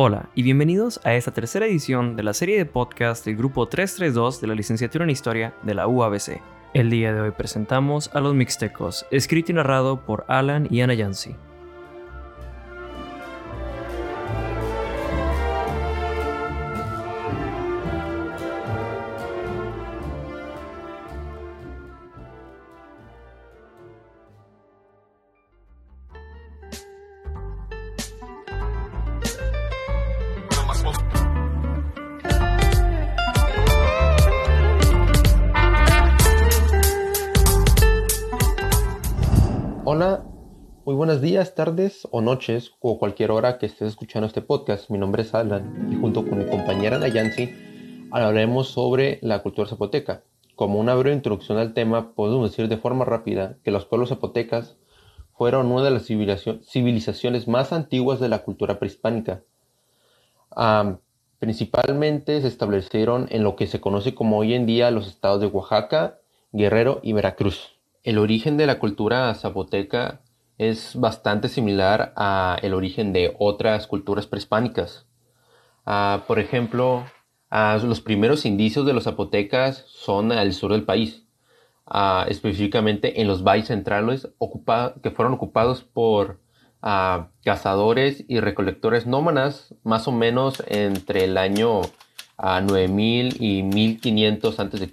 Hola y bienvenidos a esta tercera edición de la serie de podcast del grupo 332 de la licenciatura en Historia de la UABC. El día de hoy presentamos a Los Mixtecos, escrito y narrado por Alan y Ana Yancy. Días, tardes o noches o cualquier hora que estés escuchando este podcast. Mi nombre es Alan y junto con mi compañera Nayansi hablaremos sobre la cultura zapoteca. Como una breve introducción al tema, podemos decir de forma rápida que los pueblos zapotecas fueron una de las civilizaciones más antiguas de la cultura prehispánica. principalmente se establecieron en lo que se conoce como hoy en día los estados de Oaxaca, Guerrero y Veracruz. El origen de la cultura zapoteca es bastante similar al origen de otras culturas prehispánicas. Ah, por ejemplo, ah, los primeros indicios de los zapotecas son al sur del país, ah, específicamente en los valles centrales que fueron ocupados por cazadores y recolectores nómadas más o menos entre el año 9000 y 1500 a.C.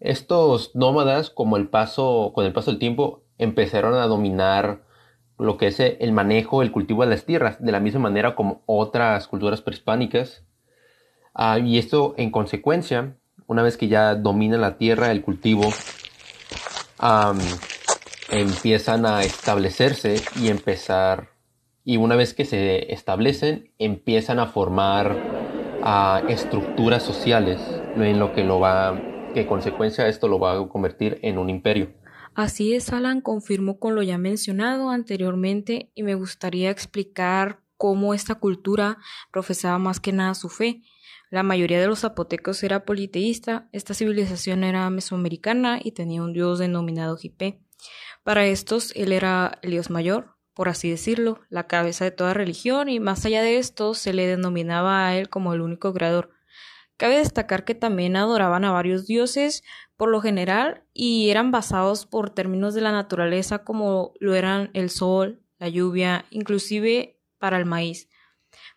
Estos nómadas, como el paso, con el paso del tiempo, empezaron a dominar lo que es el manejo, el cultivo de las tierras, de la misma manera como otras culturas prehispánicas. Ah, y esto, en consecuencia, una vez que ya domina la tierra, el cultivo, empiezan a establecerse y empezar, y una vez que se establecen, empiezan a formar ah, estructuras sociales, en lo que lo va que consecuencia esto lo va a convertir en un imperio. Así es, Alan confirmó con lo ya mencionado anteriormente y me gustaría explicar cómo esta cultura profesaba más que nada su fe. La mayoría de los zapotecos era politeísta, esta civilización era mesoamericana y tenía un dios denominado Jipé. Para estos, él era el dios mayor, por así decirlo, la cabeza de toda religión y más allá de esto se le denominaba a él como el único creador. Cabe destacar que también adoraban a varios dioses por lo general y eran basados por términos de la naturaleza como lo eran el sol, la lluvia, inclusive para el maíz.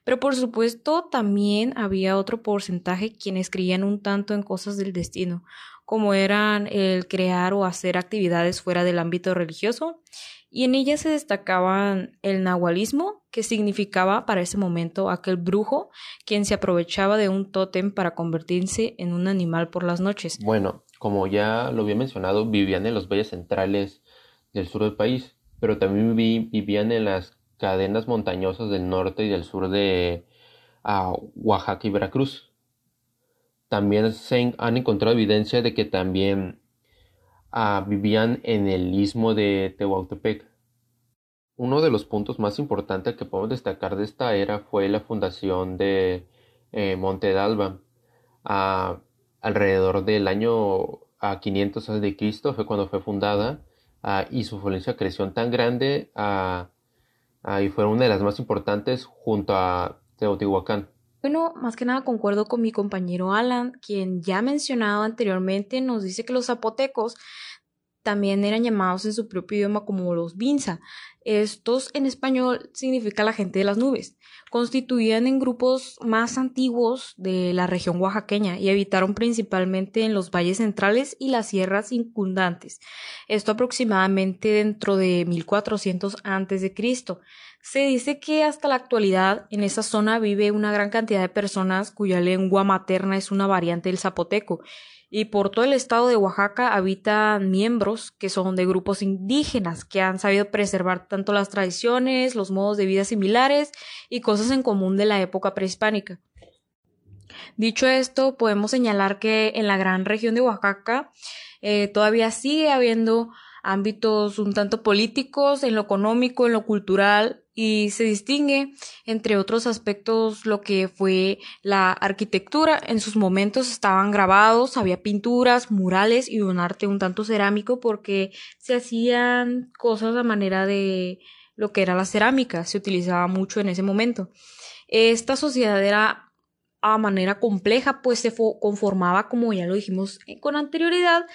Pero por supuesto también había otro porcentaje quienes creían un tanto en cosas del destino, como eran el crear o hacer actividades fuera del ámbito religioso y en ella se destacaban el nahualismo, que significaba para ese momento aquel brujo quien se aprovechaba de un tótem para convertirse en un animal por las noches. Bueno, como ya lo había mencionado, vivían en los valles centrales del sur del país, pero también vivían en las cadenas montañosas del norte y del sur de ah, Oaxaca y Veracruz. También se han encontrado evidencia de que también vivían en el istmo de Tehuantepec. Uno de los puntos más importantes que podemos destacar de esta era fue la fundación de eh, Monte d'Alba. Alrededor del año a 500 a.C. fue cuando fue fundada y su influencia creció tan grande y fue una de las más importantes junto a Teotihuacán. Bueno, más que nada concuerdo con mi compañero Alan, quien ya mencionado anteriormente nos dice que los zapotecos también eran llamados en su propio idioma como los Binza. Estos en español significa la gente de las nubes. Constituían en grupos más antiguos de la región oaxaqueña y habitaron principalmente en los valles centrales y las sierras circundantes. Esto aproximadamente dentro de 1400 a.C. Se dice que hasta la actualidad en esa zona vive una gran cantidad de personas cuya lengua materna es una variante del zapoteco y por todo el estado de Oaxaca habitan miembros que son de grupos indígenas que han sabido preservar tanto las tradiciones, los modos de vida similares y cosas en común de la época prehispánica. Dicho esto, podemos señalar que en la gran región de Oaxaca eh, todavía sigue habiendo ámbitos un tanto políticos, en lo económico, en lo cultural, y se distingue, entre otros aspectos, lo que fue la arquitectura. En sus momentos estaban grabados, había pinturas, murales y un arte un tanto cerámico porque se hacían cosas a manera de lo que era la cerámica, se utilizaba mucho en ese momento. Esta sociedad era a manera compleja, pues se conformaba, como ya lo dijimos eh, con anterioridad,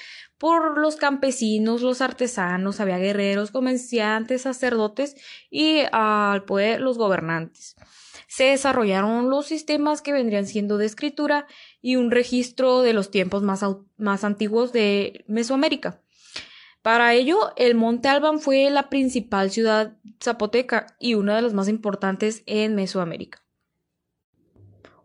por los campesinos, los artesanos, había guerreros, comerciantes, sacerdotes y al poder los gobernantes. Se desarrollaron los sistemas que vendrían siendo de escritura y un registro de los tiempos más, más antiguos de Mesoamérica. Para ello, el Monte Alban fue la principal ciudad zapoteca y una de las más importantes en Mesoamérica.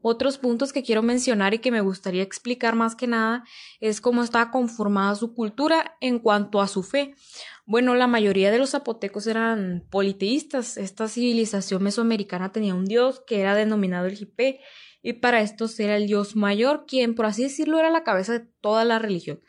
Otros puntos que quiero mencionar y que me gustaría explicar más que nada es cómo estaba conformada su cultura en cuanto a su fe. Bueno, la mayoría de los zapotecos eran politeístas. Esta civilización mesoamericana tenía un dios que era denominado el Jipé y para estos era el dios mayor, quien por así decirlo era la cabeza de toda la religión.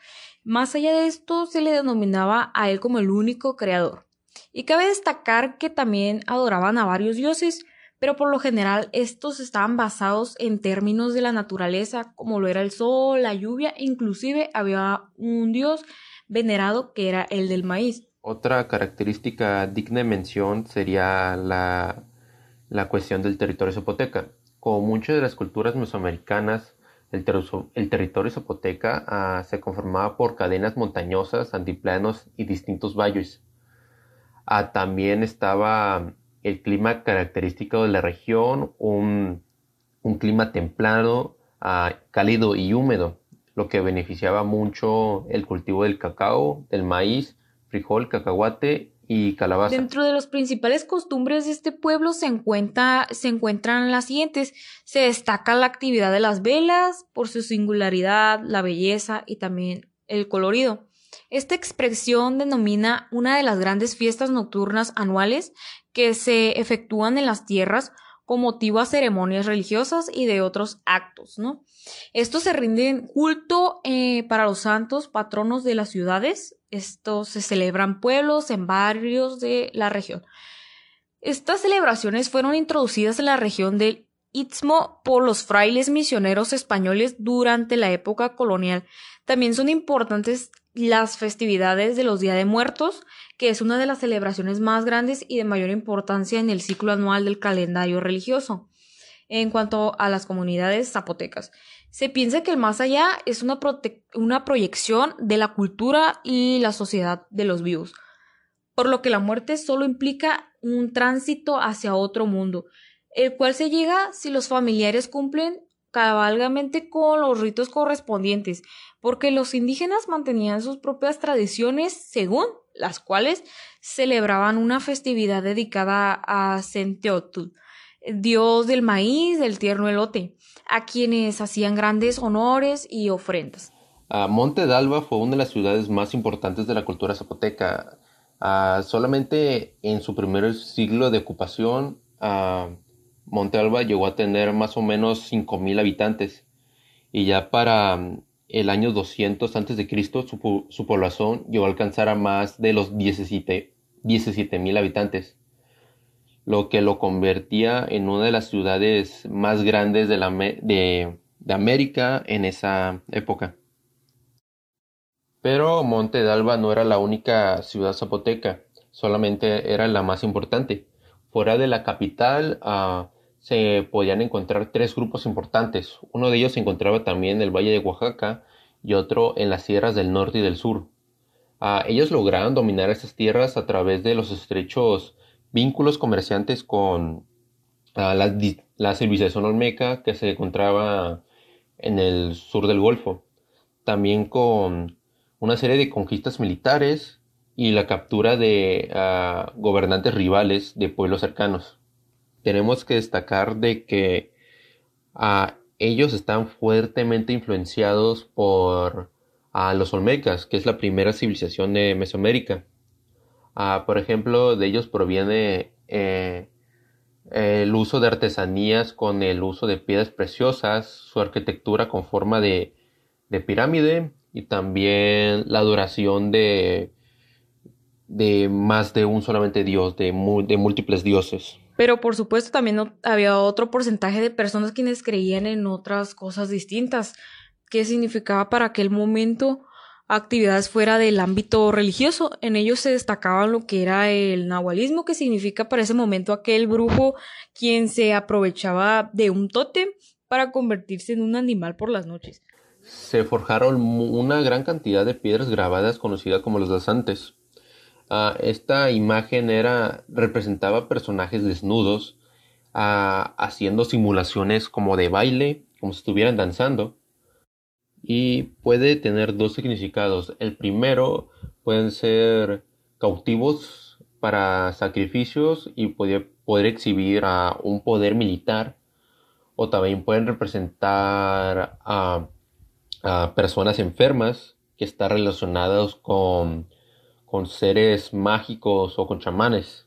Más allá de esto, se le denominaba a él como el único creador. Y cabe destacar que también adoraban a varios dioses, pero por lo general estos estaban basados en términos de la naturaleza, como lo era el sol, la lluvia, inclusive había un dios venerado que era el del maíz. Otra característica digna de mención sería la, la cuestión del territorio zapoteca. Como muchas de las culturas mesoamericanas, el, el territorio zapoteca ah, se conformaba por cadenas montañosas, antiplanos y distintos valles. Ah, también estaba el clima característico de la región, un, clima templado, ah, cálido y húmedo, lo que beneficiaba mucho el cultivo del cacao, del maíz, frijol, cacahuate y calabaza. Dentro de las principales costumbres de este pueblo se, encuentra, se encuentran las siguientes. Se destaca la actividad de las velas por su singularidad, la belleza y también el colorido. Esta expresión denomina una de las grandes fiestas nocturnas anuales que se efectúan en las tierras con motivo a ceremonias religiosas y de otros actos, ¿no? Estos se rinden culto eh, para los santos patronos de las ciudades. Estos se celebran pueblos en barrios de la región. Estas celebraciones fueron introducidas en la región del Istmo por los frailes misioneros españoles durante la época colonial. También son importantes las festividades de los Días de Muertos, que es una de las celebraciones más grandes y de mayor importancia en el ciclo anual del calendario religioso. En cuanto a las comunidades zapotecas, se piensa que el más allá es una, una proyección de la cultura y la sociedad de los vivos, por lo que la muerte solo implica un tránsito hacia otro mundo, el cual se llega si los familiares cumplen cabalgamente con los ritos correspondientes, porque los indígenas mantenían sus propias tradiciones según las cuales celebraban una festividad dedicada a Senteotl, dios del maíz, del tierno elote, a quienes hacían grandes honores y ofrendas. Monte d'Alba fue una de las ciudades más importantes de la cultura zapoteca. solamente en su primer siglo de ocupación, Monte Alba llegó a tener más o menos 5.000 habitantes y ya para el año 200 a.C. Su, su población llegó a alcanzar a más de los 17.000 habitantes, lo que lo convertía en una de las ciudades más grandes de, la, de, América en esa época. Pero Monte de no era la única ciudad zapoteca, solamente era la más importante. Fuera de la capital, uh, se podían encontrar tres grupos importantes. Uno de ellos se encontraba también en el Valle de Oaxaca y otro en las sierras del norte y del sur. Ah, ellos lograron dominar estas tierras a través de los estrechos vínculos comerciantes con ah, la, civilización olmeca que se encontraba en el sur del Golfo. También con una serie de conquistas militares y la captura de ah, gobernantes rivales de pueblos cercanos tenemos que destacar de que ah, ellos están fuertemente influenciados por ah, los Olmecas, que es la primera civilización de Mesoamérica. Ah, por ejemplo, de ellos proviene eh, el uso de artesanías con el uso de piedras preciosas, su arquitectura con forma de, pirámide y también la adoración de, de más de un solamente dios, de múltiples dioses. Pero por supuesto también había otro porcentaje de personas quienes creían en otras cosas distintas. ¿Qué significaba para aquel momento actividades fuera del ámbito religioso. En ellos se destacaba lo que era el nahualismo, que significa para ese momento aquel brujo quien se aprovechaba de un tótem para convertirse en un animal por las noches. Se forjaron una gran cantidad de piedras grabadas conocidas como los danzantes. Esta imagen era representaba personajes desnudos haciendo simulaciones como de baile, como si estuvieran danzando y puede tener dos significados. El primero pueden ser cautivos para sacrificios y poder, poder exhibir a un poder militar o también pueden representar a, personas enfermas que están relacionadas con, con seres mágicos o con chamanes.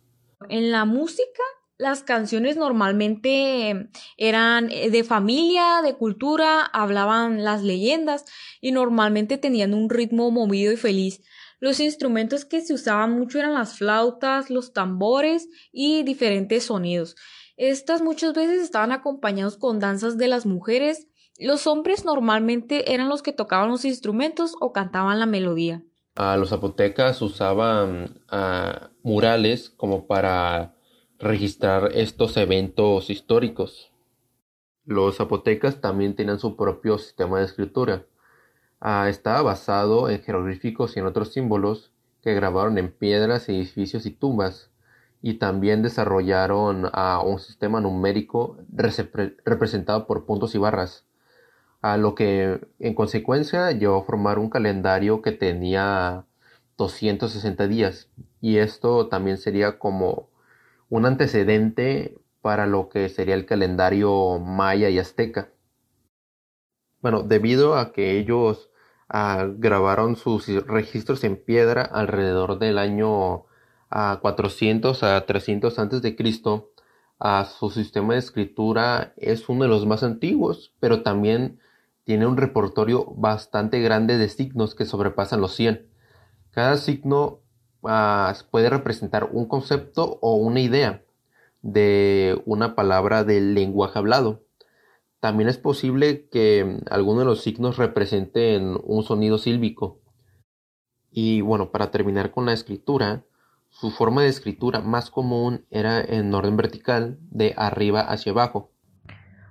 En la música las canciones normalmente eran eh, de familia, de cultura, hablaban las leyendas y normalmente tenían un ritmo movido y feliz. Los instrumentos que se usaban mucho eran las flautas, los tambores y diferentes sonidos. Estas muchas veces estaban acompañados con danzas de las mujeres. Los hombres normalmente eran los que tocaban los instrumentos o cantaban la melodía. Los zapotecas usaban ah, murales como para registrar estos eventos históricos. Los zapotecas también tenían su propio sistema de escritura. Ah, estaba basado en jeroglíficos y en otros símbolos que grabaron en piedras, edificios y tumbas, y también desarrollaron ah, un sistema numérico representado por puntos y barras, a lo que en consecuencia llevó a formar un calendario que tenía 260 días, y esto también sería como un antecedente para lo que sería el calendario maya y azteca. Bueno, debido a que ellos ah, grabaron sus registros en piedra alrededor del año 400 ah, a 300 antes de Cristo, ah, su sistema de escritura es uno de los más antiguos, pero también tiene un repertorio bastante grande de signos que sobrepasan los 100. Cada signo puede representar un concepto o una idea de una palabra del lenguaje hablado. También es posible que alguno de los signos representen un sonido sílbico. Y bueno, para terminar con la escritura, su forma de escritura más común era en orden vertical, de arriba hacia abajo.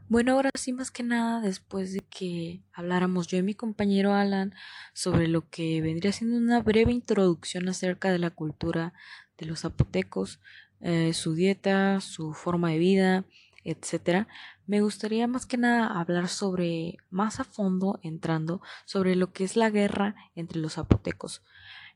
Bueno, ahora sí, más que nada, después de que habláramos yo y mi compañero Alan sobre lo que vendría siendo una breve introducción acerca de la cultura de los zapotecos, eh, su dieta, su forma de vida, etcétera, me gustaría más que nada hablar sobre, más a fondo, entrando, sobre lo que es la guerra entre los zapotecos.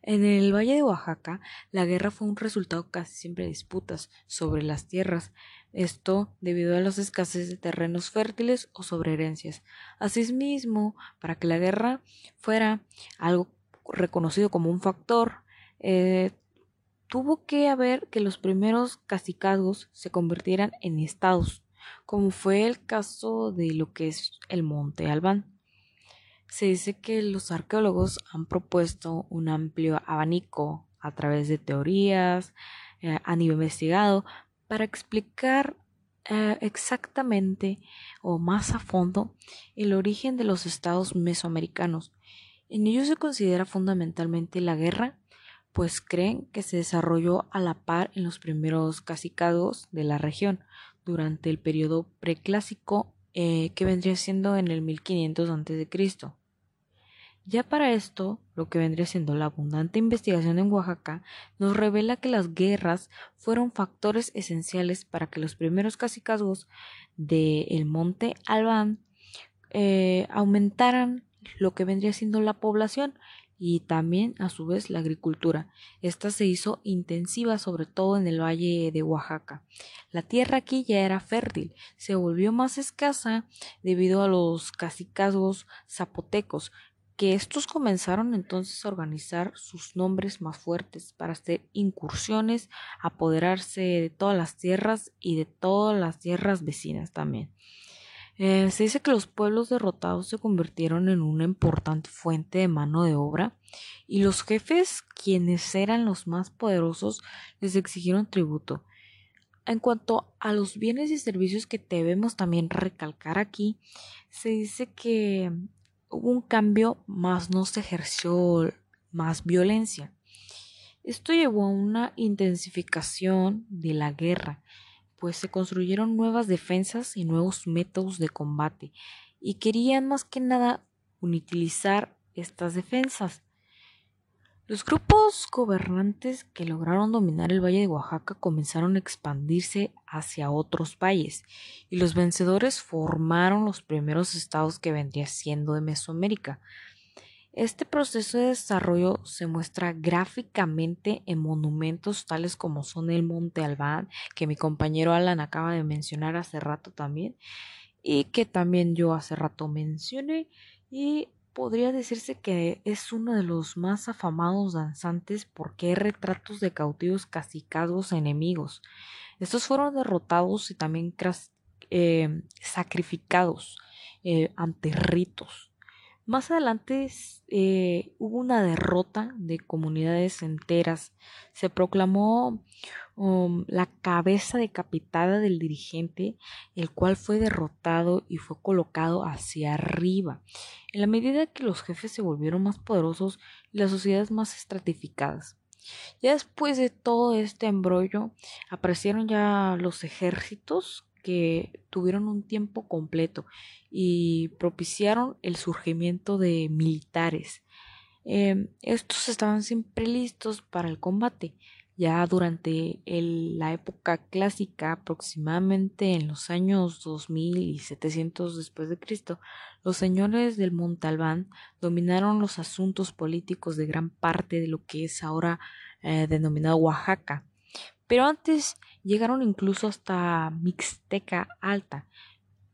En el Valle de Oaxaca, la guerra fue un resultado casi siempre de disputas sobre las tierras, esto debido a las escasez de terrenos fértiles o sobre herencias. Asimismo, para que la guerra fuera algo reconocido como un factor, eh, tuvo que haber que los primeros cacicazgos se convirtieran en estados, como fue el caso de lo que es el Monte Albán. Se dice que los arqueólogos han propuesto un amplio abanico a través de teorías, eh, han investigado para explicar eh, exactamente o más a fondo el origen de los estados mesoamericanos. En ellos se considera fundamentalmente la guerra, pues creen que se desarrolló a la par en los primeros cacicados de la región durante el periodo preclásico eh, que vendría siendo en el 1500 a.C. Ya para esto, lo que vendría siendo la abundante investigación en Oaxaca, nos revela que las guerras fueron factores esenciales para que los primeros cacicazgos del monte Albán eh, aumentaran lo que vendría siendo la población y también a su vez la agricultura. Esta se hizo intensiva sobre todo en el valle de Oaxaca. La tierra aquí ya era fértil, se volvió más escasa debido a los cacicazgos zapotecos que estos comenzaron entonces a organizar sus nombres más fuertes para hacer incursiones, apoderarse de todas las tierras y de todas las tierras vecinas también. Eh, se dice que los pueblos derrotados se convirtieron en una importante fuente de mano de obra y los jefes, quienes eran los más poderosos, les exigieron tributo. En cuanto a los bienes y servicios que debemos también recalcar aquí, se dice que hubo un cambio, más no se ejerció más violencia. Esto llevó a una intensificación de la guerra, pues se construyeron nuevas defensas y nuevos métodos de combate, y querían más que nada utilizar estas defensas. Los grupos gobernantes que lograron dominar el Valle de Oaxaca comenzaron a expandirse hacia otros valles y los vencedores formaron los primeros estados que vendría siendo de Mesoamérica. Este proceso de desarrollo se muestra gráficamente en monumentos tales como son el Monte Albán, que mi compañero Alan acaba de mencionar hace rato también, y que también yo hace rato mencioné, y podría decirse que es uno de los más afamados danzantes porque hay retratos de cautivos cacicados enemigos. Estos fueron derrotados y también eh, sacrificados eh, ante ritos. Más adelante eh, hubo una derrota de comunidades enteras. Se proclamó um, la cabeza decapitada del dirigente, el cual fue derrotado y fue colocado hacia arriba. En la medida que los jefes se volvieron más poderosos y las sociedades más estratificadas. Ya después de todo este embrollo, aparecieron ya los ejércitos que tuvieron un tiempo completo y propiciaron el surgimiento de militares. Em, estos estaban siempre listos para el combate. Ya durante la época clásica, aproximadamente en los años 2700 después de Cristo, los señores del Montalbán dominaron los asuntos políticos de gran parte de lo que es ahora eh, denominado Oaxaca. Pero antes llegaron incluso hasta Mixteca Alta,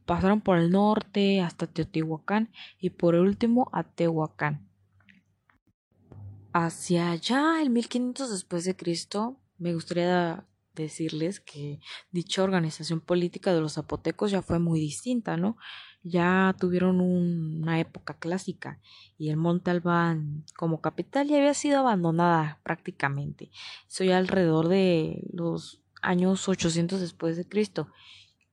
pasaron por el norte hasta Teotihuacán y por último a Tehuacán. Hacia allá, el 1500 después de Cristo, me gustaría decirles que dicha organización política de los zapotecos ya fue muy distinta, ¿no? Ya tuvieron una época clásica y el Monte Albán como capital ya había sido abandonada prácticamente. Eso ya alrededor de los años 800 después de Cristo.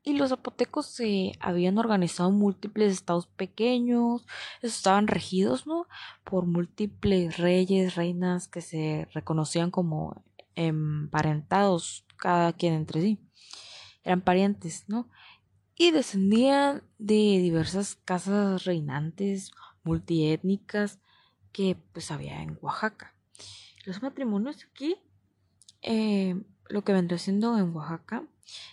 Y los zapotecos se habían organizado en múltiples estados pequeños, estaban regidos, ¿no? Por múltiples reyes, reinas que se reconocían como emparentados cada quien entre sí. Eran parientes, ¿no? Y descendían de diversas casas reinantes, multiétnicas, que pues había en Oaxaca. Los matrimonios aquí, eh, lo que vendría siendo en Oaxaca,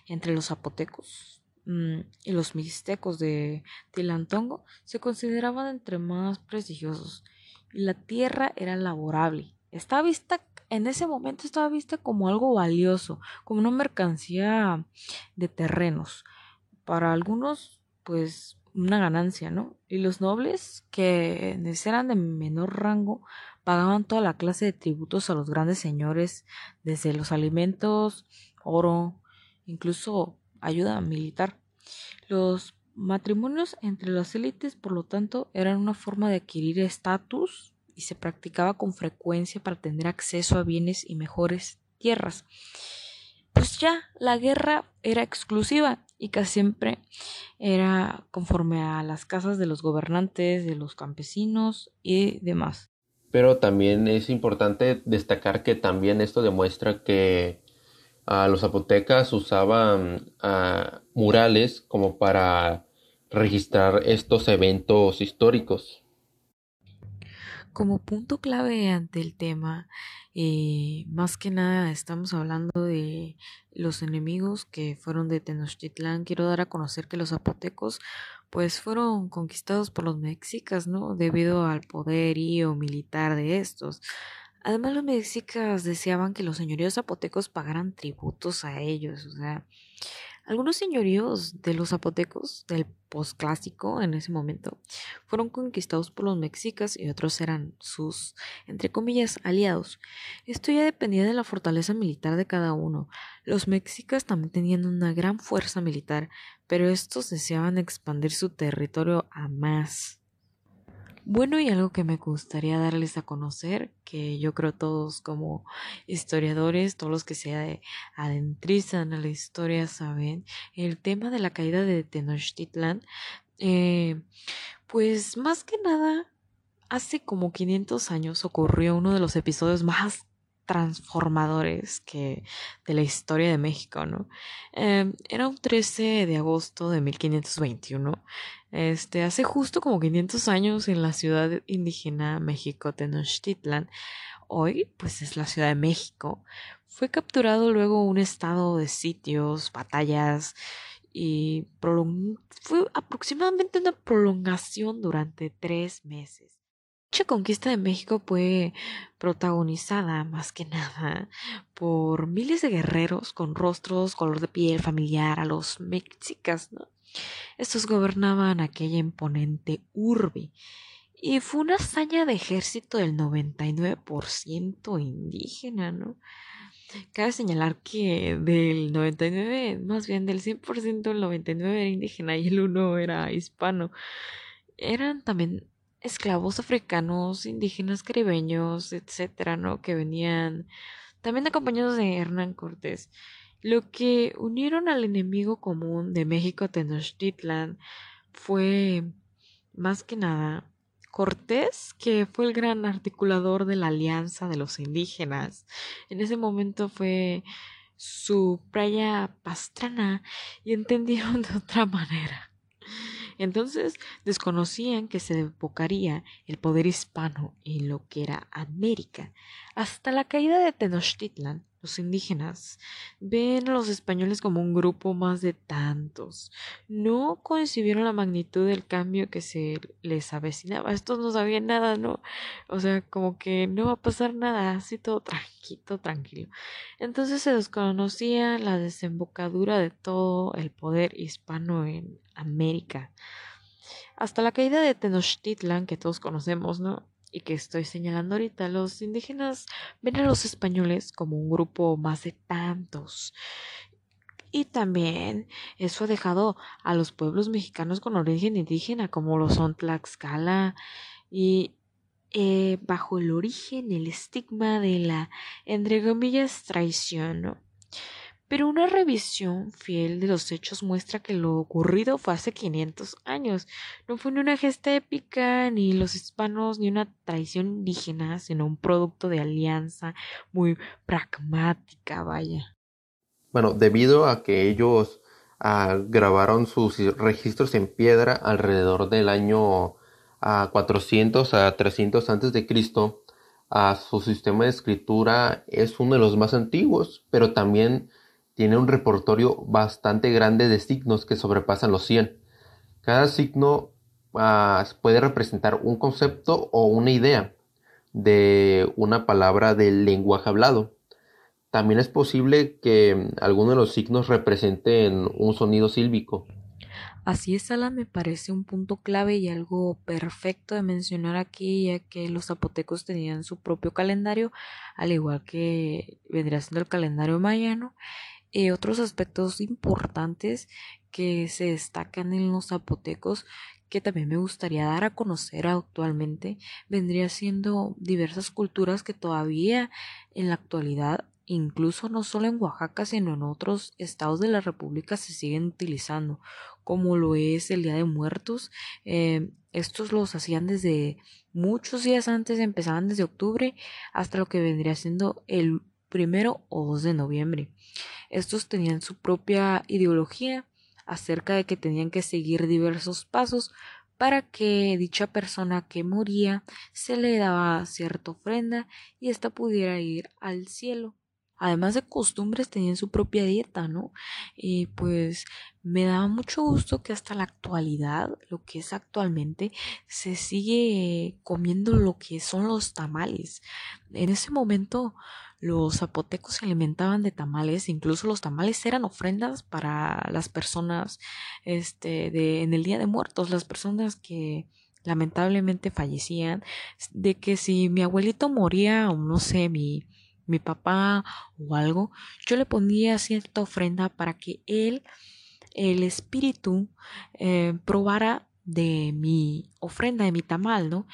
entre los zapotecos mm, y los mixtecos de Tilantongo, se consideraban entre más prestigiosos. Y la tierra era laborable. Estaba vista en ese momento estaba vista como algo valioso, como una mercancía de terrenos. Para algunos, pues una ganancia, ¿no? Y los nobles, que eran de menor rango, pagaban toda la clase de tributos a los grandes señores, desde los alimentos, oro, incluso ayuda militar. Los matrimonios entre las élites, por lo tanto, eran una forma de adquirir estatus y se practicaba con frecuencia para tener acceso a bienes y mejores tierras. Pues ya la guerra era exclusiva y casi siempre era conforme a las casas de los gobernantes, de los campesinos y demás. Pero también es importante destacar que también esto demuestra que a los zapotecas usaban murales como para registrar estos eventos históricos. Como punto clave ante el tema, eh, más que nada estamos hablando de los enemigos que fueron de Tenochtitlán. Quiero dar a conocer que los zapotecos pues fueron conquistados por los mexicas, ¿no? Debido al poderío militar de estos. Además los mexicas deseaban que los señoríos zapotecos pagaran tributos a ellos, o sea, algunos señoríos de los zapotecos del posclásico en ese momento fueron conquistados por los mexicas y otros eran sus, entre comillas, aliados. Esto ya dependía de la fortaleza militar de cada uno. Los mexicas también tenían una gran fuerza militar, pero estos deseaban expandir su territorio a más. Bueno, y algo que me gustaría darles a conocer, que yo creo todos como historiadores, todos los que se adentrizan a la historia saben, el tema de la caída de Tenochtitlan Eh, pues más que nada, hace como 500 años ocurrió uno de los episodios más transformadores que de la historia de México, ¿no? Em, era un 13 de agosto de 1521. Este, hace justo como 500 años en la ciudad indígena México Tenochtitlan, hoy pues es la Ciudad de México, fue capturado luego un estado de sitios, batallas y fue aproximadamente una prolongación durante tres meses. Dicha conquista de México fue protagonizada más que nada por miles de guerreros con rostros, color de piel familiar a los mexicas, ¿no? Estos gobernaban aquella imponente urbe y fue una hazaña de ejército del 99% indígena, ¿no? Cabe señalar que del 99, más bien del 100%, el 99 era indígena y el 1 era hispano. Eran también esclavos africanos, indígenas caribeños, etcétera, ¿no? Que venían también acompañados de Hernán Cortés. Lo que unieron al enemigo común de México Tenochtitlan fue más que nada Cortés, que fue el gran articulador de la alianza de los indígenas. En ese momento fue su playa pastrana y entendieron de otra manera. Entonces desconocían que se evocaría el poder hispano en lo que era América. Hasta la caída de Tenochtitlan, los indígenas ven a los españoles como un grupo más de tantos. No concibieron la magnitud del cambio que se les avecinaba. Estos no sabían nada, ¿no? O sea, como que no va a pasar nada, así todo tranquilo, tranquilo. Entonces se desconocía la desembocadura de todo el poder hispano en América. Hasta la caída de Tenochtitlan, que todos conocemos, ¿no? Y que estoy señalando ahorita, los indígenas ven a los españoles como un grupo más de tantos. Y también eso ha dejado a los pueblos mexicanos con origen indígena, como lo son Tlaxcala, y eh, bajo el origen, el estigma de la, entre comillas, traición. Pero una revisión fiel de los hechos muestra que lo ocurrido fue hace 500 años. No fue ni una gesta épica, ni los hispanos, ni una traición indígena, sino un producto de alianza muy pragmática, vaya. Bueno, debido a que ellos ah, grabaron sus registros en piedra alrededor del año 400 ah, a 300 antes de Cristo, ah, su sistema de escritura es uno de los más antiguos, pero también tiene un repertorio bastante grande de signos que sobrepasan los 100. Cada signo ah, puede representar un concepto o una idea de una palabra del lenguaje hablado. También es posible que alguno de los signos representen un sonido sílbico. Así es, Alan, me parece un punto clave y algo perfecto de mencionar aquí, ya que los zapotecos tenían su propio calendario, al igual que vendría siendo el calendario mayano, eh, otros aspectos importantes que se destacan en los zapotecos que también me gustaría dar a conocer actualmente vendría siendo diversas culturas que todavía en la actualidad incluso no solo en Oaxaca sino en otros estados de la República se siguen utilizando como lo es el Día de Muertos. Eh, estos los hacían desde muchos días antes empezaban desde octubre hasta lo que vendría siendo el primero o 2 de noviembre. Estos tenían su propia ideología acerca de que tenían que seguir diversos pasos para que dicha persona que moría se le daba cierta ofrenda y ésta pudiera ir al cielo. Además de costumbres tenían su propia dieta, ¿no? Y pues me daba mucho gusto que hasta la actualidad, lo que es actualmente, se sigue comiendo lo que son los tamales. En ese momento los zapotecos se alimentaban de tamales, incluso los tamales eran ofrendas para las personas este de en el Día de Muertos, las personas que lamentablemente fallecían, de que si mi abuelito moría o no sé, mi mi papá o algo, yo le ponía cierta ofrenda para que él, el espíritu, eh, probara de mi ofrenda, de mi tamal, ¿no?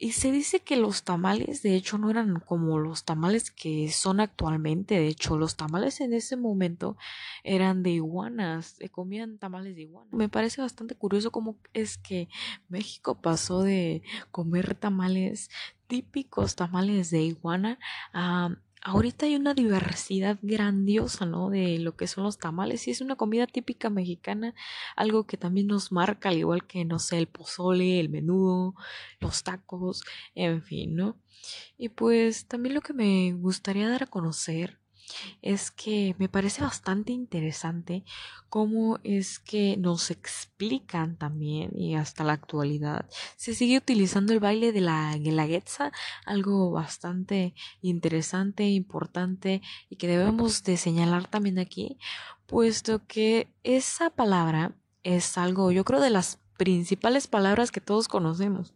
Y se dice que los tamales, de hecho, no eran como los tamales que son actualmente. De hecho, los tamales en ese momento eran de iguanas, se comían tamales de iguana. Me parece bastante curioso cómo es que México pasó de comer tamales típicos tamales de iguana a ahorita hay una diversidad grandiosa, ¿no? De lo que son los tamales y es una comida típica mexicana, algo que también nos marca, al igual que, no sé, el pozole, el menudo, los tacos, en fin, ¿no? Y pues también lo que me gustaría dar a conocer es que me parece bastante interesante cómo es que nos explican también y hasta la actualidad se sigue utilizando el baile de la guelaguetza, algo bastante interesante, importante y que debemos de señalar también aquí, puesto que esa palabra es algo, yo creo, de las principales palabras que todos conocemos.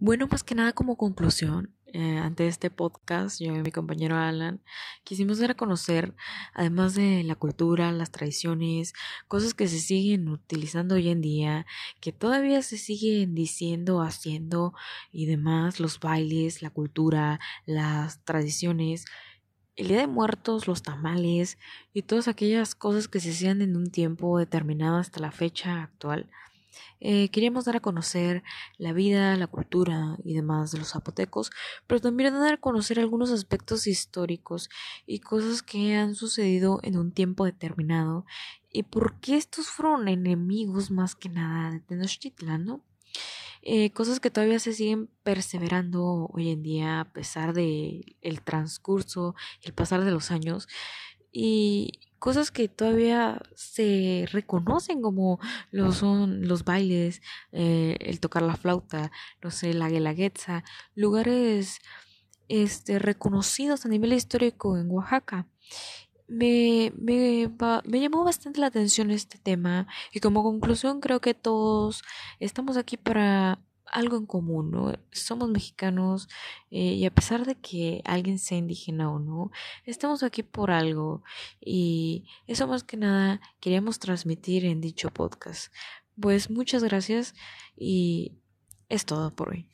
Bueno, más que nada como conclusión, eh, ante este podcast, yo y mi compañero Alan, quisimos dar a conocer, además de la cultura, las tradiciones, cosas que se siguen utilizando hoy en día, que todavía se siguen diciendo, haciendo y demás, los bailes, la cultura, las tradiciones, el Día de Muertos, los tamales y todas aquellas cosas que se hacían en un tiempo determinado hasta la fecha actual eh, queríamos dar a conocer la vida, la cultura y demás de los zapotecos, pero también dar a conocer algunos aspectos históricos y cosas que han sucedido en un tiempo determinado y por qué estos fueron enemigos más que nada de Tenochtitlan, ¿no? Eh, cosas que todavía se siguen perseverando hoy en día a pesar de el transcurso el pasar de los años y cosas que todavía se reconocen como lo son los bailes, eh, el tocar la flauta, no sé, la guelaguetza, lugares este, reconocidos a nivel histórico en Oaxaca. Me, me, me llamó bastante la atención este tema y como conclusión creo que todos estamos aquí para algo en común, ¿no? Somos mexicanos eh, y a pesar de que alguien sea indígena o no, estamos aquí por algo y eso más que nada queríamos transmitir en dicho podcast. Pues muchas gracias y es todo por hoy.